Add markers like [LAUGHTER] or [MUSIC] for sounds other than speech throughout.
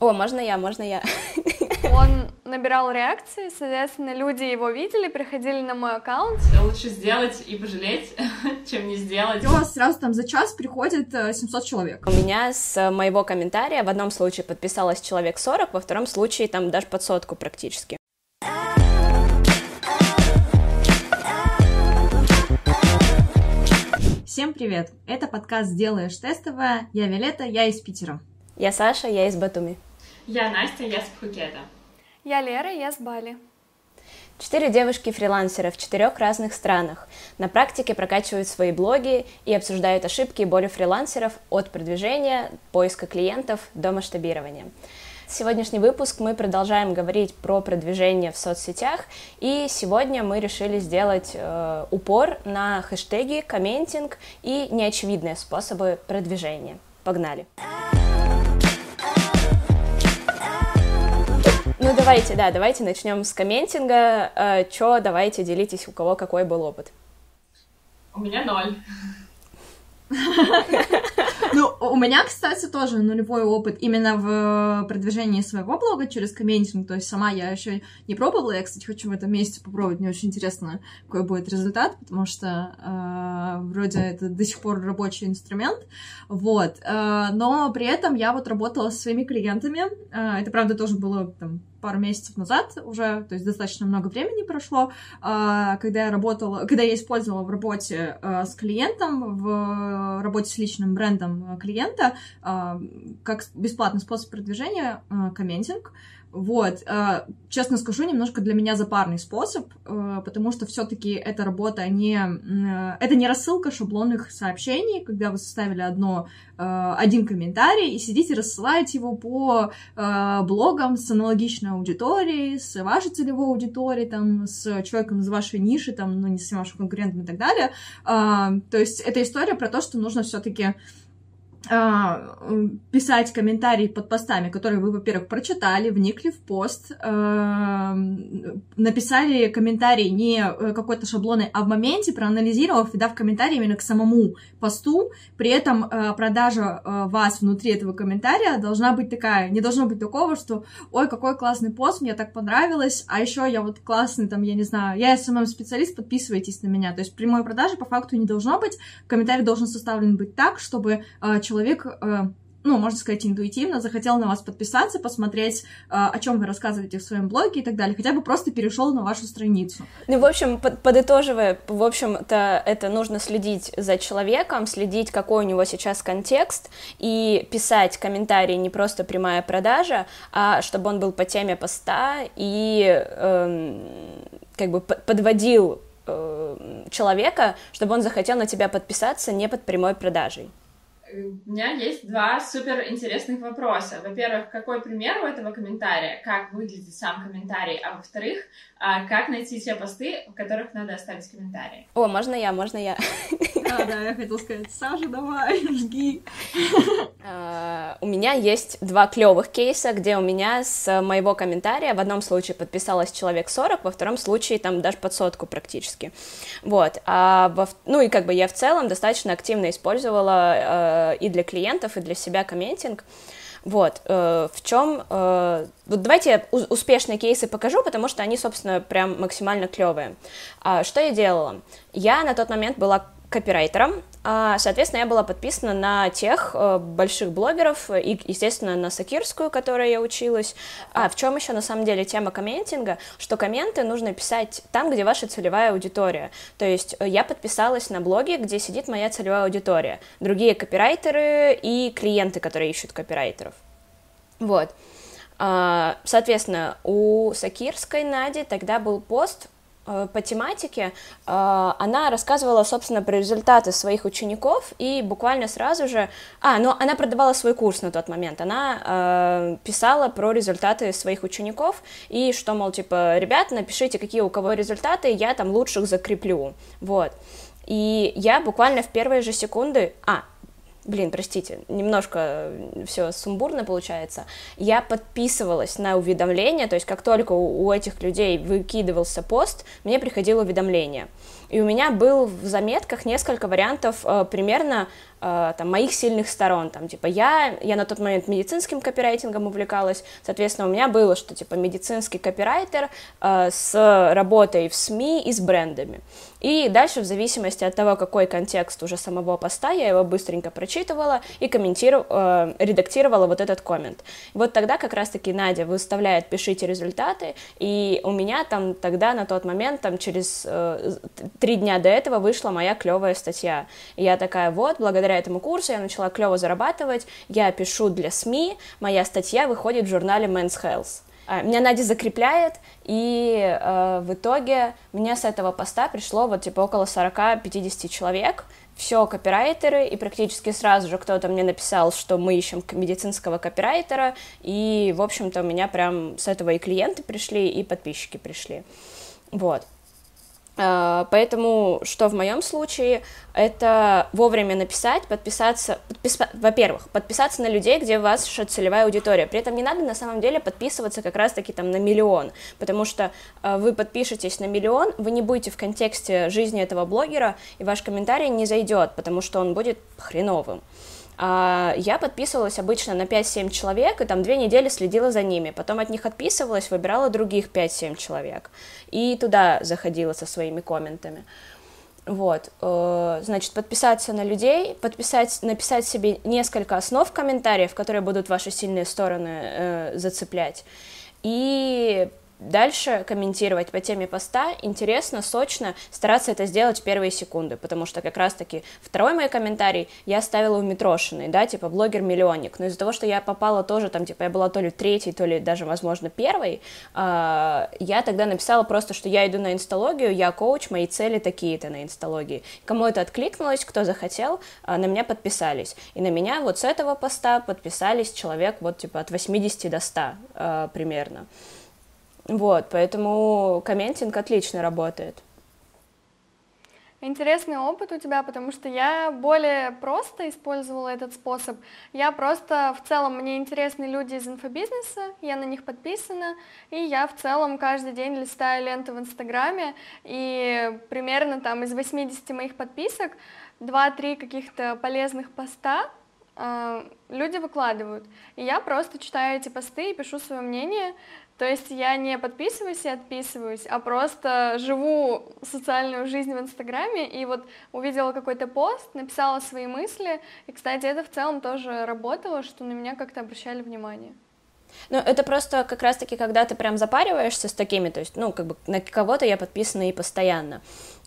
О, можно я, можно я. [LAUGHS] Он набирал реакции, соответственно, люди его видели, приходили на мой аккаунт. Лучше сделать и пожалеть, [LAUGHS] чем не сделать. У вас сразу там за час приходит 700 человек. У меня с моего комментария в одном случае подписалось человек 40, во втором случае там даже под сотку практически. Всем привет! Это подкаст «Сделаешь тестовое». Я Виолетта, я из Питера. Я Саша, я из Батуми. Я Настя, я с Пхукета. Я Лера, я с Бали. Четыре девушки-фрилансера в четырех разных странах на практике прокачивают свои блоги и обсуждают ошибки и боли фрилансеров от продвижения, поиска клиентов до масштабирования. Сегодняшний выпуск мы продолжаем говорить про продвижение в соцсетях, и сегодня мы решили сделать э, упор на хэштеги, комментинг и неочевидные способы продвижения. Погнали! Ну давайте, да, давайте начнем с комментинга. Э, чё, давайте делитесь, у кого какой был опыт. У меня ноль. Ну, у меня, кстати, тоже нулевой опыт именно в продвижении своего блога через комментинг. То есть сама я еще не пробовала. Я, кстати, хочу в этом месяце попробовать. Мне очень интересно, какой будет результат, потому что э, вроде это до сих пор рабочий инструмент. Вот. Э, но при этом я вот работала со своими клиентами. Э, это, правда, тоже было там пару месяцев назад уже, то есть достаточно много времени прошло, а, когда я работала, когда я использовала в работе а, с клиентом, в работе с личным брендом клиента, а, как бесплатный способ продвижения комментинг. Вот, э, честно скажу, немножко для меня запарный способ, э, потому что все-таки эта работа не, это не рассылка шаблонных сообщений, когда вы составили одно, один комментарий и сидите рассылаете его по блогам с аналогичной аудиторией, с вашей целевой аудиторией, там, с человеком из вашей ниши, там, ну, не с вашим конкурентом и так далее. То есть это история про то, что нужно все-таки а, писать комментарии под постами, которые вы, во-первых, прочитали, вникли в пост, э, написали комментарий не э, какой-то шаблоны, а в моменте, проанализировав и дав комментарий именно к самому посту, при этом э, продажа вас внутри этого комментария должна быть такая, не должно быть такого, что ой, какой классный пост, мне так понравилось, а еще я вот классный, там, я не знаю, я SMM-специалист, подписывайтесь на меня. То есть прямой продажи по факту не должно быть, комментарий должен составлен быть так, чтобы человек, э, ну, можно сказать, интуитивно захотел на вас подписаться, посмотреть, э, о чем вы рассказываете в своем блоге и так далее, хотя бы просто перешел на вашу страницу. Ну, в общем, подытоживая, в общем-то, это нужно следить за человеком, следить, какой у него сейчас контекст, и писать комментарии не просто прямая продажа, а чтобы он был по теме поста и эм, как бы подводил э, человека, чтобы он захотел на тебя подписаться не под прямой продажей. У меня есть два супер интересных вопроса. Во-первых, какой пример у этого комментария, как выглядит сам комментарий, а во-вторых, а как найти те посты, в которых надо оставить комментарий. О, можно я, можно я. А, да, я хотела сказать, Саша, давай, [LAUGHS] жги. А, у меня есть два клевых кейса, где у меня с моего комментария в одном случае подписалось человек 40, во втором случае там даже под сотку практически. Вот. А во, ну и как бы я в целом достаточно активно использовала э, и для клиентов, и для себя комментинг. Вот, э, в чем... Э, вот давайте я успешные кейсы покажу, потому что они, собственно, прям максимально клевые. А, что я делала? Я на тот момент была копирайтером, а, соответственно, я была подписана на тех э, больших блогеров и, естественно, на Сакирскую, которой я училась. А в чем еще на самом деле тема комментинга, что комменты нужно писать там, где ваша целевая аудитория. То есть э, я подписалась на блоги, где сидит моя целевая аудитория, другие копирайтеры и клиенты, которые ищут копирайтеров. Вот. А, соответственно, у Сакирской Нади тогда был пост Э, по тематике, э, она рассказывала, собственно, про результаты своих учеников, и буквально сразу же... А, ну, она продавала свой курс на тот момент, она э, писала про результаты своих учеников, и что, мол, типа, ребят, напишите, какие у кого результаты, я там лучших закреплю, вот. И я буквально в первые же секунды... А, блин, простите, немножко все сумбурно получается, я подписывалась на уведомления, то есть как только у, этих людей выкидывался пост, мне приходило уведомление. и у меня был в заметках несколько вариантов э, примерно э, там, моих сильных сторон, там, типа, я, я на тот момент медицинским копирайтингом увлекалась, соответственно, у меня было, что, типа, медицинский копирайтер э, с работой в СМИ и с брендами, и дальше, в зависимости от того, какой контекст уже самого поста, я его быстренько прочитывала и комментировала, э, редактировала вот этот коммент. Вот тогда как раз-таки Надя выставляет «пишите результаты», и у меня там тогда на тот момент, там через э, три дня до этого вышла моя клевая статья. И я такая, вот, благодаря этому курсу я начала клево зарабатывать, я пишу для СМИ, моя статья выходит в журнале Men's Health. А, меня Надя закрепляет, и э, в итоге мне с этого поста пришло вот типа около 40-50 человек, все копирайтеры, и практически сразу же кто-то мне написал, что мы ищем медицинского копирайтера, и, в общем-то, у меня прям с этого и клиенты пришли, и подписчики пришли. Вот. А, поэтому, что в моем случае, это вовремя написать, подписаться, подпис... во-первых, подписаться на людей, где ваша целевая аудитория. При этом не надо на самом деле подписываться как раз-таки там на миллион, потому что э, вы подпишетесь на миллион, вы не будете в контексте жизни этого блогера, и ваш комментарий не зайдет, потому что он будет хреновым. А, я подписывалась обычно на 5-7 человек, и там две недели следила за ними. Потом от них отписывалась, выбирала других 5-7 человек. И туда заходила со своими комментами. Вот, э, значит, подписаться на людей, подписать, написать себе несколько основ комментариев, которые будут ваши сильные стороны э, зацеплять, и дальше комментировать по теме поста, интересно, сочно, стараться это сделать в первые секунды, потому что как раз-таки второй мой комментарий я оставила у Митрошиной, да, типа блогер-миллионник, но из-за того, что я попала тоже там, типа я была то ли третьей, то ли даже, возможно, первой, э, я тогда написала просто, что я иду на инсталогию, я коуч, мои цели такие-то на инсталогии. Кому это откликнулось, кто захотел, э, на меня подписались. И на меня вот с этого поста подписались человек вот типа от 80 до 100 э, примерно. Вот, поэтому комментинг отлично работает. Интересный опыт у тебя, потому что я более просто использовала этот способ. Я просто в целом, мне интересны люди из инфобизнеса, я на них подписана, и я в целом каждый день листаю ленту в Инстаграме, и примерно там из 80 моих подписок 2-3 каких-то полезных поста э, люди выкладывают. И я просто читаю эти посты и пишу свое мнение, то есть я не подписываюсь и отписываюсь, а просто живу социальную жизнь в Инстаграме и вот увидела какой-то пост, написала свои мысли. И, кстати, это в целом тоже работало, что на меня как-то обращали внимание. Ну, это просто как раз-таки, когда ты прям запариваешься с такими, то есть, ну, как бы на кого-то я подписана и постоянно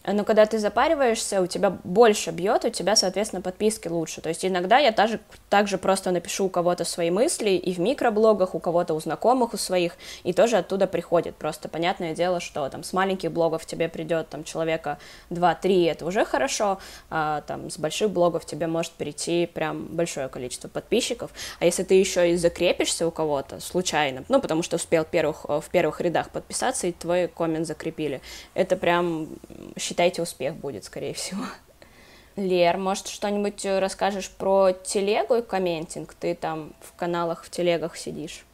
но когда ты запариваешься, у тебя больше бьет, у тебя, соответственно, подписки лучше. То есть иногда я также, также просто напишу у кого-то свои мысли и в микроблогах, у кого-то у знакомых, у своих, и тоже оттуда приходит. Просто понятное дело, что там с маленьких блогов тебе придет там человека 2-3, это уже хорошо, а там с больших блогов тебе может прийти прям большое количество подписчиков. А если ты еще и закрепишься у кого-то случайно, ну, потому что успел первых, в первых рядах подписаться, и твой коммент закрепили, это прям считайте, успех будет, скорее всего. Лер, может, что-нибудь э, расскажешь про телегу и комментинг? Ты там в каналах, в телегах сидишь.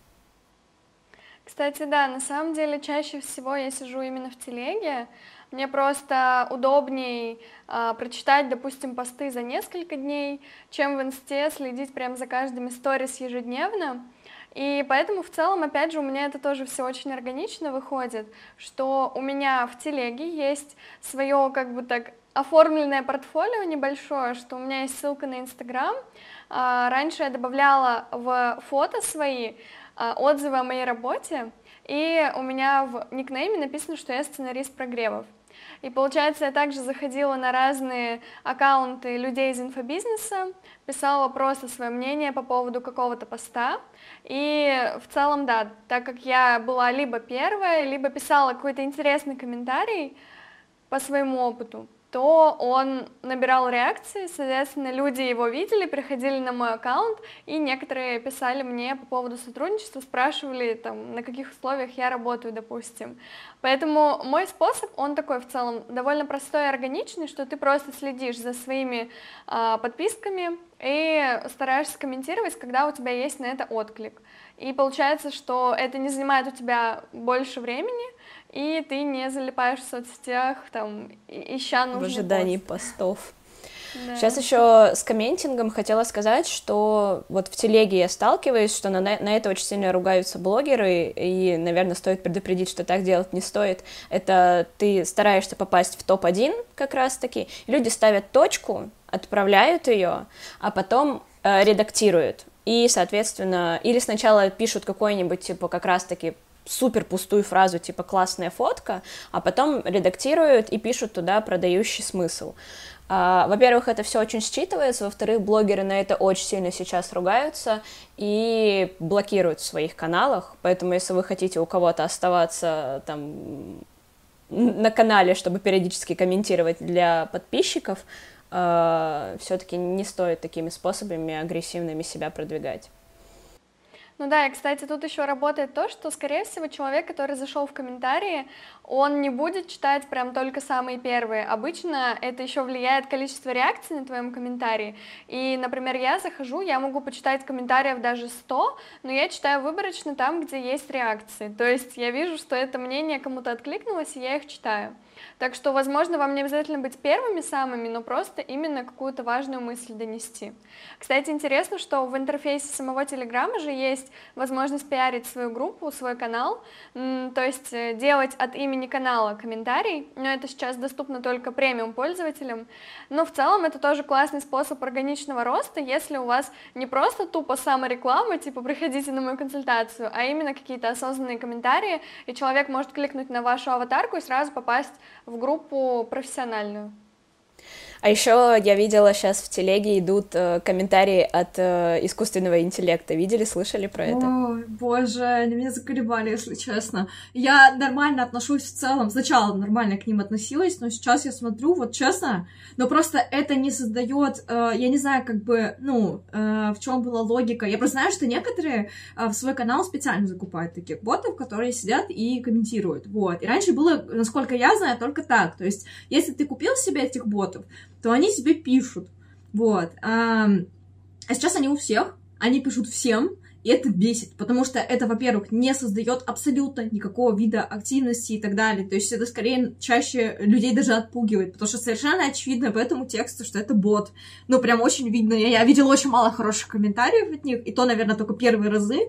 Кстати, да, на самом деле чаще всего я сижу именно в телеге. Мне просто удобней э, прочитать, допустим, посты за несколько дней, чем в инсте следить прям за каждым сторис ежедневно. И поэтому в целом, опять же, у меня это тоже все очень органично выходит, что у меня в телеге есть свое как бы так оформленное портфолио небольшое, что у меня есть ссылка на Инстаграм. А, раньше я добавляла в фото свои а, отзывы о моей работе, и у меня в никнейме написано, что я сценарист прогревов. И получается, я также заходила на разные аккаунты людей из инфобизнеса, писала просто свое мнение по поводу какого-то поста. И в целом, да, так как я была либо первая, либо писала какой-то интересный комментарий по своему опыту, то он набирал реакции, соответственно, люди его видели, приходили на мой аккаунт, и некоторые писали мне по поводу сотрудничества, спрашивали, там, на каких условиях я работаю, допустим. Поэтому мой способ, он такой в целом довольно простой и органичный, что ты просто следишь за своими э, подписками и стараешься комментировать, когда у тебя есть на это отклик. И получается, что это не занимает у тебя больше времени, и ты не залипаешь в соцсетях, там, ища нужный В ожидании пост. постов. Да. Сейчас еще с комментингом хотела сказать, что вот в телеге я сталкиваюсь, что на, на это очень сильно ругаются блогеры, и, наверное, стоит предупредить, что так делать не стоит. Это ты стараешься попасть в топ-1 как раз-таки, люди ставят точку, отправляют ее, а потом э, редактируют. И, соответственно, или сначала пишут какой-нибудь, типа, как раз-таки супер пустую фразу, типа классная фотка, а потом редактируют и пишут туда продающий смысл. А, во-первых, это все очень считывается, во-вторых, блогеры на это очень сильно сейчас ругаются и блокируют в своих каналах, поэтому если вы хотите у кого-то оставаться там на канале, чтобы периодически комментировать для подписчиков, э, все-таки не стоит такими способами агрессивными себя продвигать. Ну да, и, кстати, тут еще работает то, что, скорее всего, человек, который зашел в комментарии, он не будет читать прям только самые первые. Обычно это еще влияет количество реакций на твоем комментарии. И, например, я захожу, я могу почитать комментариев даже 100, но я читаю выборочно там, где есть реакции. То есть я вижу, что это мнение кому-то откликнулось, и я их читаю. Так что, возможно, вам не обязательно быть первыми самыми, но просто именно какую-то важную мысль донести. Кстати, интересно, что в интерфейсе самого Телеграма же есть возможность пиарить свою группу, свой канал, то есть э, делать от имени канала комментарий, но это сейчас доступно только премиум пользователям. Но в целом это тоже классный способ органичного роста, если у вас не просто тупо самореклама, типа приходите на мою консультацию, а именно какие-то осознанные комментарии, и человек может кликнуть на вашу аватарку и сразу попасть в группу профессиональную. А еще я видела сейчас в телеге идут э, комментарии от э, искусственного интеллекта. Видели, слышали про это? Ой, боже, они меня заколебали, если честно. Я нормально отношусь в целом. Сначала нормально к ним относилась, но сейчас я смотрю, вот честно, но просто это не создает, э, я не знаю, как бы, ну, э, в чем была логика. Я просто знаю, что некоторые э, в свой канал специально закупают таких ботов, которые сидят и комментируют. Вот. И раньше было, насколько я знаю, только так. То есть, если ты купил себе этих ботов, то они себе пишут. Вот. А, сейчас они у всех, они пишут всем, и это бесит, потому что это, во-первых, не создает абсолютно никакого вида активности и так далее. То есть это скорее чаще людей даже отпугивает, потому что совершенно очевидно по этому тексту, что это бот. Ну, прям очень видно. Я, я видела очень мало хороших комментариев от них, и то, наверное, только первые разы.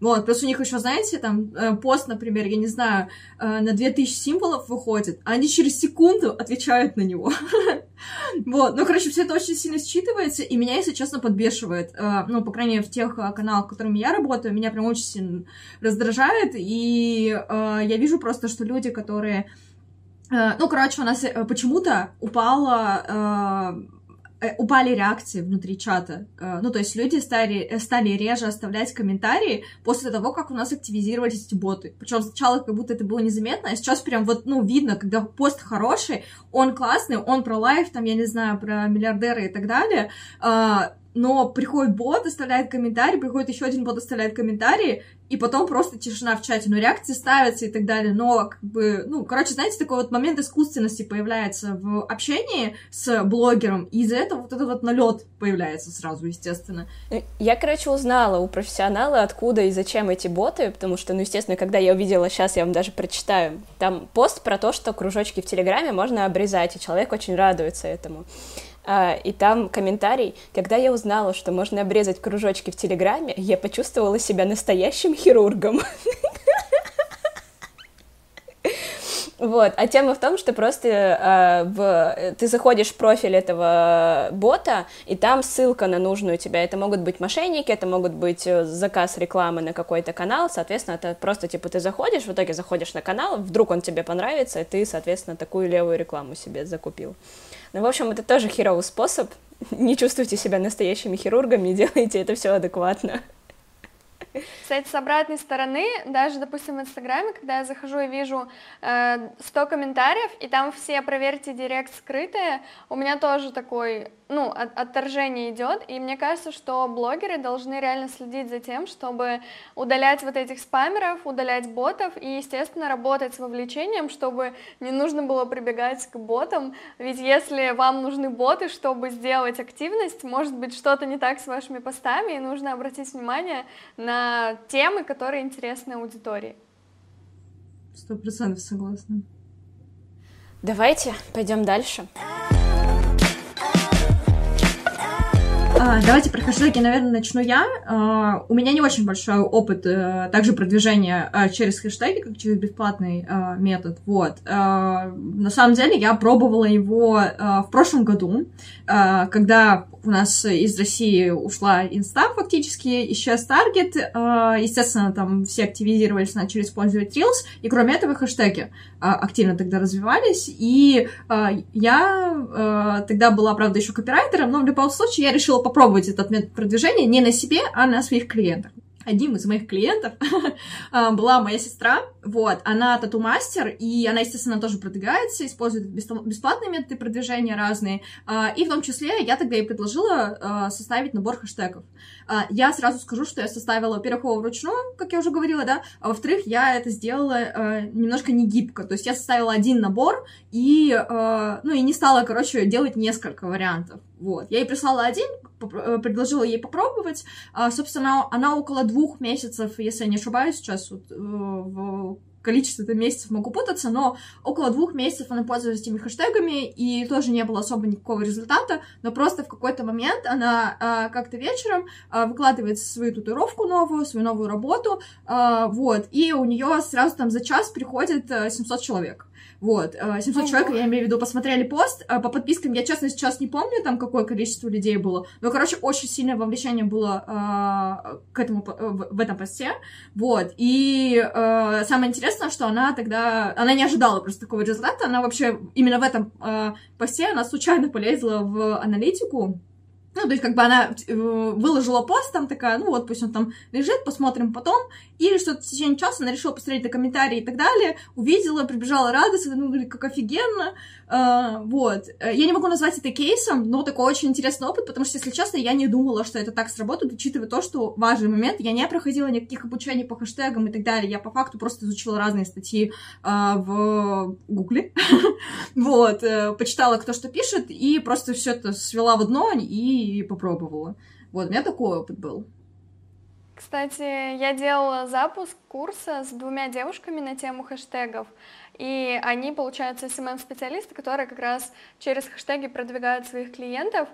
Вот, плюс у них еще, знаете, там э, пост, например, я не знаю, э, на 2000 символов выходит, а они через секунду отвечают на него. [LAUGHS] Вот, ну, короче, все это очень сильно считывается, и меня, если честно, подбешивает. Э, ну, по крайней мере, в тех каналах, которыми я работаю, меня прям очень сильно раздражает, и э, я вижу просто, что люди, которые... Э, ну, короче, у нас э, почему-то упала... Э, э, упали реакции внутри чата. Э, ну, то есть люди стали, стали реже оставлять комментарии после того, как у нас активизировались эти боты. Причем сначала как будто это было незаметно, а сейчас прям вот, ну, видно, когда пост хороший, он классный, он про лайф, там, я не знаю, про миллиардеры и так далее, но приходит бот, оставляет комментарий, приходит еще один бот, оставляет комментарий, и потом просто тишина в чате, но реакции ставятся и так далее, но как бы, ну, короче, знаете, такой вот момент искусственности появляется в общении с блогером, и из-за этого вот этот вот налет появляется сразу, естественно. Я, короче, узнала у профессионала, откуда и зачем эти боты, потому что, ну, естественно, когда я увидела, сейчас я вам даже прочитаю, там пост про то, что кружочки в Телеграме можно обрезать, и человек очень радуется этому. А, и там комментарий, когда я узнала, что можно обрезать кружочки в Телеграме, я почувствовала себя настоящим хирургом. [LAUGHS] Вот, а тема в том, что просто э, в, ты заходишь в профиль этого бота, и там ссылка на нужную тебя. Это могут быть мошенники, это могут быть э, заказ рекламы на какой-то канал, соответственно, это просто, типа, ты заходишь, в итоге заходишь на канал, вдруг он тебе понравится, и ты, соответственно, такую левую рекламу себе закупил. Ну, в общем, это тоже херовый способ. [LAUGHS] Не чувствуйте себя настоящими хирургами, [LAUGHS] делайте это все адекватно. Кстати, с обратной стороны, даже, допустим, в Инстаграме, когда я захожу и вижу э, 100 комментариев, и там все «проверьте директ» скрытые, у меня тоже такой, ну, от, отторжение идет, и мне кажется, что блогеры должны реально следить за тем, чтобы удалять вот этих спамеров, удалять ботов и, естественно, работать с вовлечением, чтобы не нужно было прибегать к ботам, ведь если вам нужны боты, чтобы сделать активность, может быть, что-то не так с вашими постами, и нужно обратить внимание на темы, которые интересны аудитории. Сто процентов согласна. Давайте пойдем дальше. Давайте про хэштеги, наверное, начну я. А, у меня не очень большой опыт а, также продвижения а, через хэштеги, как через бесплатный а, метод. Вот. А, на самом деле я пробовала его а, в прошлом году, а, когда у нас из России ушла инста фактически, исчез таргет, естественно, там все активизировались, начали использовать Reels, и кроме этого хэштеги активно тогда развивались, и я тогда была, правда, еще копирайтером, но в любом случае я решила попробовать этот метод продвижения не на себе, а на своих клиентах. Одним из моих клиентов [LAUGHS] а, была моя сестра, вот, она тату-мастер, и она, естественно, тоже продвигается, использует бесплатные методы продвижения разные, а, и в том числе я тогда ей предложила а, составить набор хэштегов. Я сразу скажу, что я составила, во-первых, его вручную, как я уже говорила, да, а во-вторых, я это сделала немножко не гибко, то есть я составила один набор, и, ну, и не стала, короче, делать несколько вариантов, вот. Я ей прислала один, Э, предложила ей попробовать. А, собственно, она около двух месяцев, если я не ошибаюсь, сейчас вот, э, в количестве -то месяцев могу путаться, но около двух месяцев она пользовалась этими хэштегами, и тоже не было особо никакого результата, но просто в какой-то момент она а, как-то вечером а, выкладывает свою татуировку новую, свою новую работу, а, вот, и у нее сразу там за час приходит 700 человек. Вот, 700 э, человек, я имею в виду, посмотрели пост. Э, по подпискам я, честно, сейчас не помню, там, какое количество людей было. Но, короче, очень сильное вовлечение было э, к этому, в, этом посте. Вот, и самое интересное, что она тогда... Она не ожидала просто такого результата. Она вообще именно в этом посте, она случайно полезла в аналитику, ну, то есть, как бы она э, выложила пост, там такая, ну, вот пусть он там лежит, посмотрим потом. И что-то в течение часа она решила посмотреть на комментарии и так далее, увидела, прибежала радостно, ну, говорит, как офигенно. Uh, вот. Я не могу назвать это кейсом, но такой очень интересный опыт, потому что, если честно, я не думала, что это так сработает, учитывая то, что важный момент, я не проходила никаких обучений по хэштегам и так далее, я по факту просто изучила разные статьи uh, в Гугле, [LAUGHS] вот, почитала, кто что пишет, и просто все это свела в одно и попробовала. Вот, у меня такой опыт был. Кстати, я делала запуск курса с двумя девушками на тему хэштегов, и они, получаются, SMM-специалисты, которые как раз через хэштеги продвигают своих клиентов,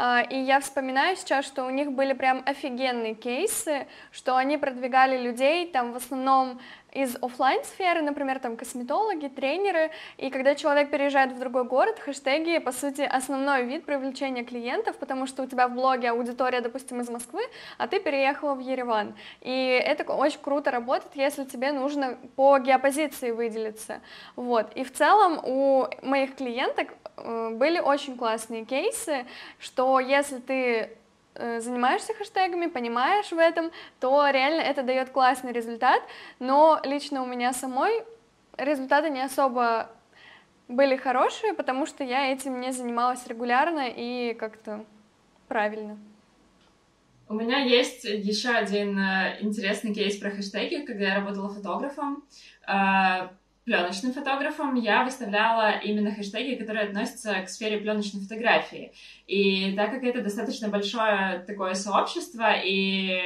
а, и я вспоминаю сейчас, что у них были прям офигенные кейсы, что они продвигали людей, там в основном из офлайн сферы, например, там косметологи, тренеры, и когда человек переезжает в другой город, хэштеги, по сути, основной вид привлечения клиентов, потому что у тебя в блоге аудитория, допустим, из Москвы, а ты переехала в Ереван, и это очень круто работает, если тебе нужно по геопозиции выделиться, вот, и в целом у моих клиенток э, были очень классные кейсы, что если ты занимаешься хэштегами, понимаешь в этом, то реально это дает классный результат, но лично у меня самой результаты не особо были хорошие, потому что я этим не занималась регулярно и как-то правильно. У меня есть еще один э, интересный кейс про хэштеги, когда я работала фотографом. Пленочным фотографом я выставляла именно хэштеги, которые относятся к сфере пленочной фотографии. И так как это достаточно большое такое сообщество, и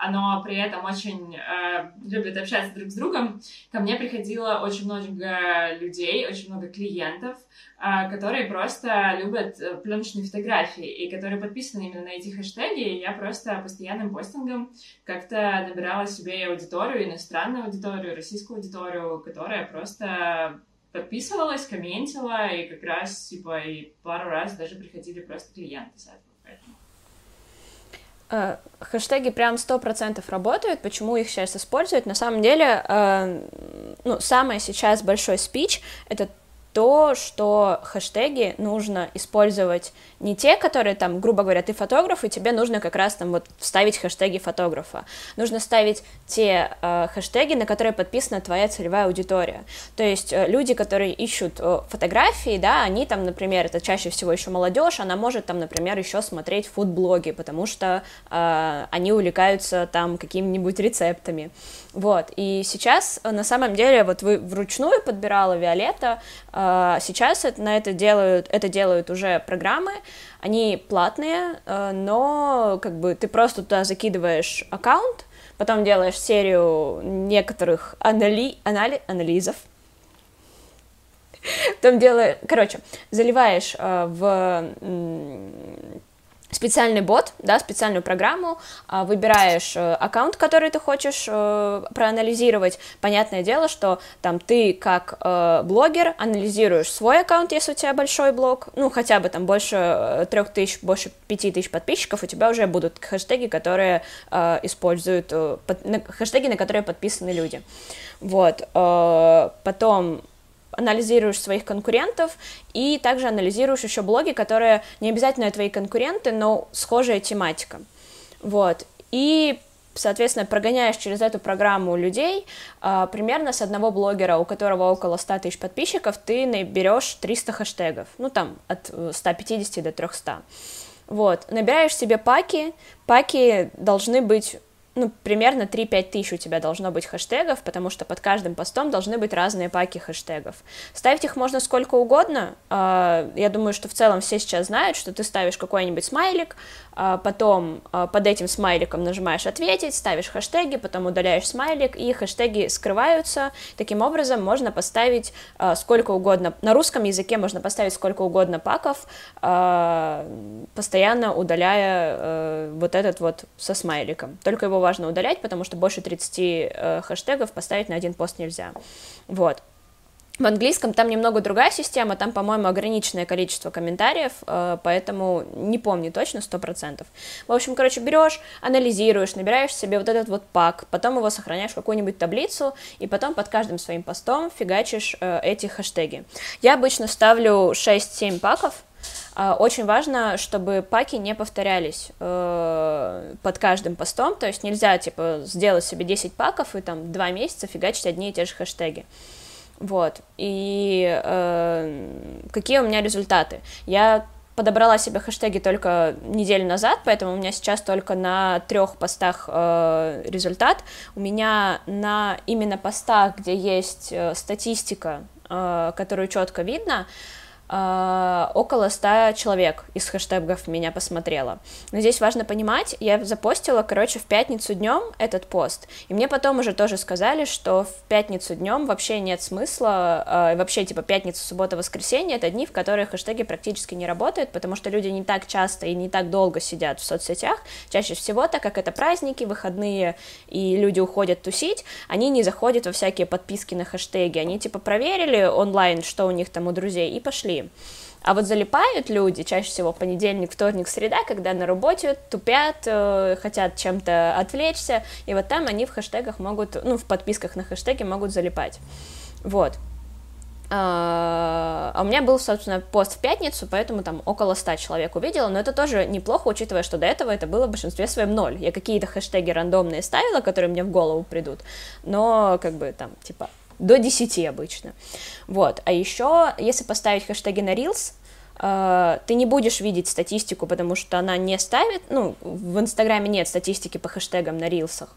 оно при этом очень э, любит общаться друг с другом, ко мне приходило очень много людей, очень много клиентов, э, которые просто любят э, пленочные фотографии и которые подписаны именно на эти хэштеги. И я просто постоянным постингом как-то набирала себе аудиторию, иностранную аудиторию, российскую аудиторию, которая просто подписывалась, комментила, и как раз, типа, и пару раз даже приходили просто клиенты с этого. Э, хэштеги прям сто процентов работают. Почему их сейчас используют? На самом деле, э, ну, самый сейчас большой спич — это то, что хэштеги нужно использовать не те, которые там, грубо говоря, ты фотограф, и тебе нужно как раз там вот вставить хэштеги фотографа. Нужно ставить те э, хэштеги, на которые подписана твоя целевая аудитория. То есть э, люди, которые ищут э, фотографии, да, они там, например, это чаще всего еще молодежь, она может там, например, еще смотреть фуд-блоги, потому что э, они увлекаются там какими-нибудь рецептами. Вот, и сейчас, э, на самом деле, вот вы вручную подбирала Виолетта, э, сейчас это, на это делают, это делают уже программы, они платные, э, но как бы ты просто туда закидываешь аккаунт, потом делаешь серию некоторых анали... Анали... анализов, потом делаешь, короче, заливаешь э, в специальный бот, да, специальную программу, а, выбираешь э, аккаунт, который ты хочешь э, проанализировать. Понятное дело, что там ты как э, блогер анализируешь свой аккаунт, если у тебя большой блог, ну, хотя бы там больше трех тысяч, больше пяти тысяч подписчиков, у тебя уже будут хэштеги, которые используют, хэштеги, на которые подписаны люди. Вот, потом анализируешь своих конкурентов и также анализируешь еще блоги, которые не обязательно твои конкуренты, но схожая тематика. Вот. И соответственно, прогоняешь через эту программу людей, а, примерно с одного блогера, у которого около 100 тысяч подписчиков, ты наберешь 300 хэштегов, ну, там, от 150 до 300. Вот, набираешь себе паки, паки должны быть ну, примерно 3-5 тысяч у тебя должно быть хэштегов, потому что под каждым постом должны быть разные паки хэштегов. Ставить их можно сколько угодно. А, я думаю, что в целом все сейчас знают, что ты ставишь какой-нибудь смайлик, потом а, под этим смайликом нажимаешь «Ответить», ставишь хэштеги, потом удаляешь смайлик, и хэштеги скрываются. Таким образом, можно поставить сколько угодно, на русском языке можно поставить сколько угодно паков, постоянно удаляя вот этот вот со смайликом. Только его важно удалять, потому что больше 30 э, хэштегов поставить на один пост нельзя. Вот. В английском там немного другая система, там, по-моему, ограниченное количество комментариев, э, поэтому не помню точно, сто процентов. В общем, короче, берешь, анализируешь, набираешь себе вот этот вот пак, потом его сохраняешь в какую-нибудь таблицу, и потом под каждым своим постом фигачишь э, эти хэштеги. Я обычно ставлю 6-7 паков, э, очень важно, чтобы паки не повторялись э, под каждым постом, то есть нельзя, типа, сделать себе 10 паков и там 2 месяца фигачить одни и те же хэштеги. Вот. И э, какие у меня результаты? Я подобрала себе хэштеги только неделю назад, поэтому у меня сейчас только на трех постах э, результат. У меня на именно постах, где есть э, статистика, э, которую четко видно, Uh, около 100 человек из хэштегов меня посмотрело. Но здесь важно понимать, я запостила, короче, в пятницу днем этот пост, и мне потом уже тоже сказали, что в пятницу днем вообще нет смысла, uh, вообще, типа, пятница, суббота, воскресенье — это дни, в которые хэштеги практически не работают, потому что люди не так часто и не так долго сидят в соцсетях, чаще всего, так как это праздники, выходные, и люди уходят тусить, они не заходят во всякие подписки на хэштеги, они, типа, проверили онлайн, что у них там у друзей, и пошли а вот залипают люди чаще всего понедельник, вторник, среда, когда на работе тупят, э, хотят чем-то отвлечься, и вот там они в хэштегах могут, ну, в подписках на хэштеги могут залипать. Вот. А, а у меня был, собственно, пост в пятницу, поэтому там около 100 человек увидела, но это тоже неплохо, учитывая, что до этого это было в большинстве своем ноль. Я какие-то хэштеги рандомные ставила, которые мне в голову придут, но как бы там, типа, до 10 обычно. Вот. А еще, если поставить хэштеги на Reels, Uh, ты не будешь видеть статистику, потому что она не ставит, ну, в Инстаграме нет статистики по хэштегам на рилсах,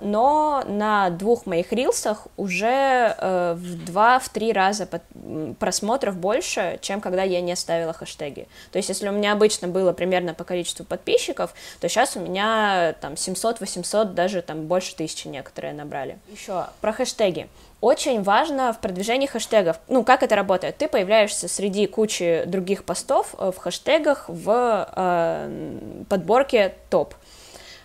но на двух моих рилсах уже uh, в два-в три раза просмотров больше, чем когда я не ставила хэштеги. То есть, если у меня обычно было примерно по количеству подписчиков, то сейчас у меня там 700-800, даже там больше тысячи некоторые набрали. Еще про хэштеги. Очень важно в продвижении хэштегов. Ну, как это работает? Ты появляешься среди кучи других постов э, в хэштегах в э, подборке топ.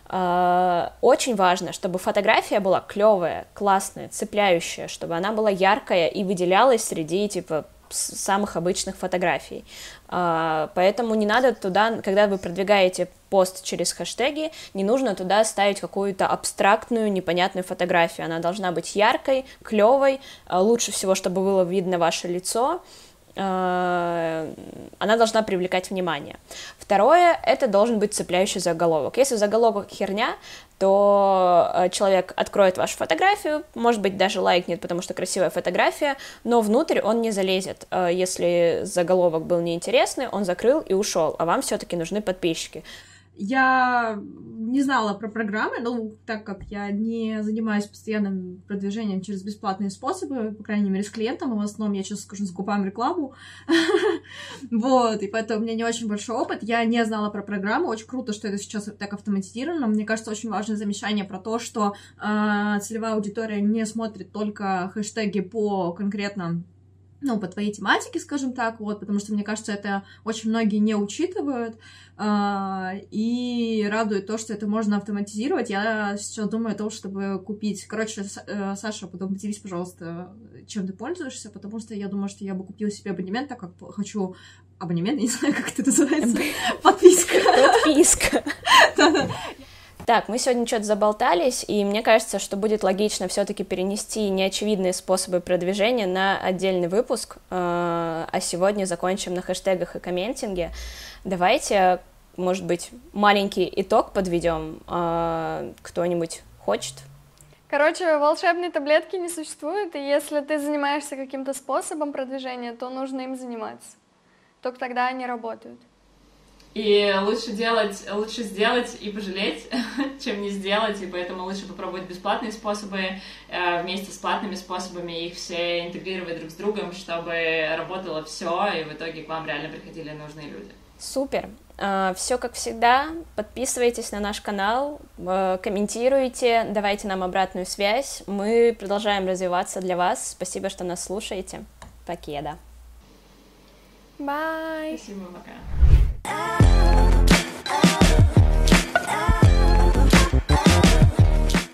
Э, очень важно, чтобы фотография была клевая, классная, цепляющая, чтобы она была яркая и выделялась среди типа самых обычных фотографий. А, поэтому не надо туда, когда вы продвигаете пост через хэштеги, не нужно туда ставить какую-то абстрактную, непонятную фотографию. Она должна быть яркой, клевой, а, лучше всего, чтобы было видно ваше лицо, она должна привлекать внимание. Второе, это должен быть цепляющий заголовок. Если заголовок херня, то э, человек откроет вашу фотографию, может быть, даже лайкнет, потому что красивая фотография, но внутрь он не залезет. Э, если заголовок был неинтересный, он закрыл и ушел, а вам все-таки нужны подписчики. Я не знала про программы, ну, так как я не занимаюсь постоянным продвижением через бесплатные способы, по крайней мере, с клиентом, в основном я сейчас скажу, закупаем рекламу, [LAUGHS] вот, и поэтому у меня не очень большой опыт, я не знала про программу, очень круто, что это сейчас так автоматизировано, мне кажется, очень важное замечание про то, что э, целевая аудитория не смотрит только хэштеги по конкретно ну, по твоей тематике, скажем так, вот, потому что, мне кажется, это очень многие не учитывают, э, и радует то, что это можно автоматизировать. Я сейчас думаю о том, чтобы купить... Короче, э, Саша, потом поделись, пожалуйста, чем ты пользуешься, потому что я думаю, что я бы купила себе абонемент, так как хочу абонемент, [LAUGHS] не знаю, как это называется, подписка. Подписка. [LAUGHS] Так, мы сегодня что-то заболтались, и мне кажется, что будет логично все-таки перенести неочевидные способы продвижения на отдельный выпуск, э, а сегодня закончим на хэштегах и комментинге. Давайте, может быть, маленький итог подведем. Э, кто-нибудь хочет? Короче, волшебной таблетки не существует, и если ты занимаешься каким-то способом продвижения, то нужно им заниматься. Только тогда они работают. И лучше делать, лучше сделать и пожалеть, [LAUGHS] чем не сделать, и поэтому лучше попробовать бесплатные способы э, вместе с платными способами, их все интегрировать друг с другом, чтобы работало все, и в итоге к вам реально приходили нужные люди. Супер. Uh, все как всегда. Подписывайтесь на наш канал, uh, комментируйте, давайте нам обратную связь. Мы продолжаем развиваться для вас. Спасибо, что нас слушаете. Покеда. Bye. Спасибо, пока. I